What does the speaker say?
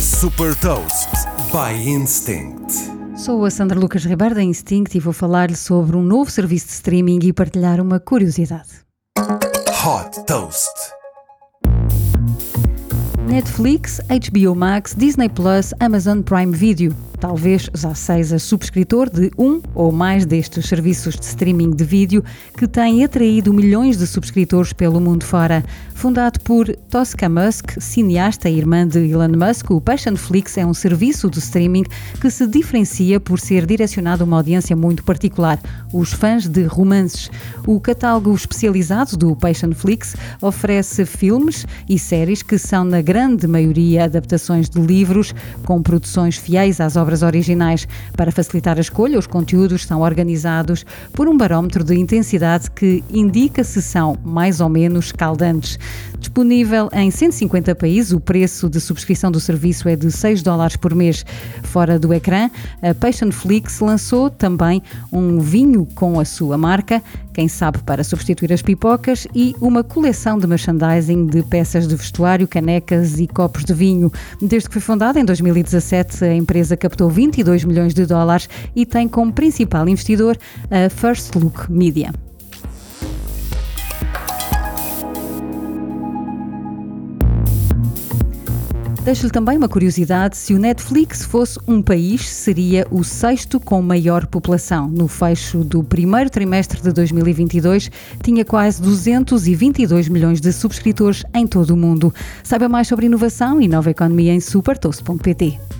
Super Toast by Instinct. Sou a Sandra Lucas Ribeiro da Instinct e vou falar-lhe sobre um novo serviço de streaming e partilhar uma curiosidade. Hot Toast. Netflix, HBO Max, Disney Plus, Amazon Prime Video. Talvez já seja subscritor de um ou mais destes serviços de streaming de vídeo que têm atraído milhões de subscritores pelo mundo fora. Fundado por Tosca Musk, cineasta e irmã de Elon Musk, o Passionflix é um serviço de streaming que se diferencia por ser direcionado a uma audiência muito particular, os fãs de romances. O catálogo especializado do Passionflix oferece filmes e séries que são, na grande maioria, adaptações de livros, com produções fiéis às obras obras originais. Para facilitar a escolha, os conteúdos são organizados por um barómetro de intensidade que indica se são mais ou menos caldantes. Disponível em 150 países, o preço de subscrição do serviço é de 6 dólares por mês. Fora do ecrã, a Passionflix lançou também um vinho com a sua marca, quem sabe para substituir as pipocas, e uma coleção de merchandising de peças de vestuário, canecas e copos de vinho. Desde que foi fundada em 2017, a empresa captou 22 milhões de dólares e tem como principal investidor a First Look Media. Deixo-lhe também uma curiosidade: se o Netflix fosse um país, seria o sexto com maior população. No fecho do primeiro trimestre de 2022, tinha quase 222 milhões de subscritores em todo o mundo. Saiba mais sobre inovação e nova economia em supertoast.pt.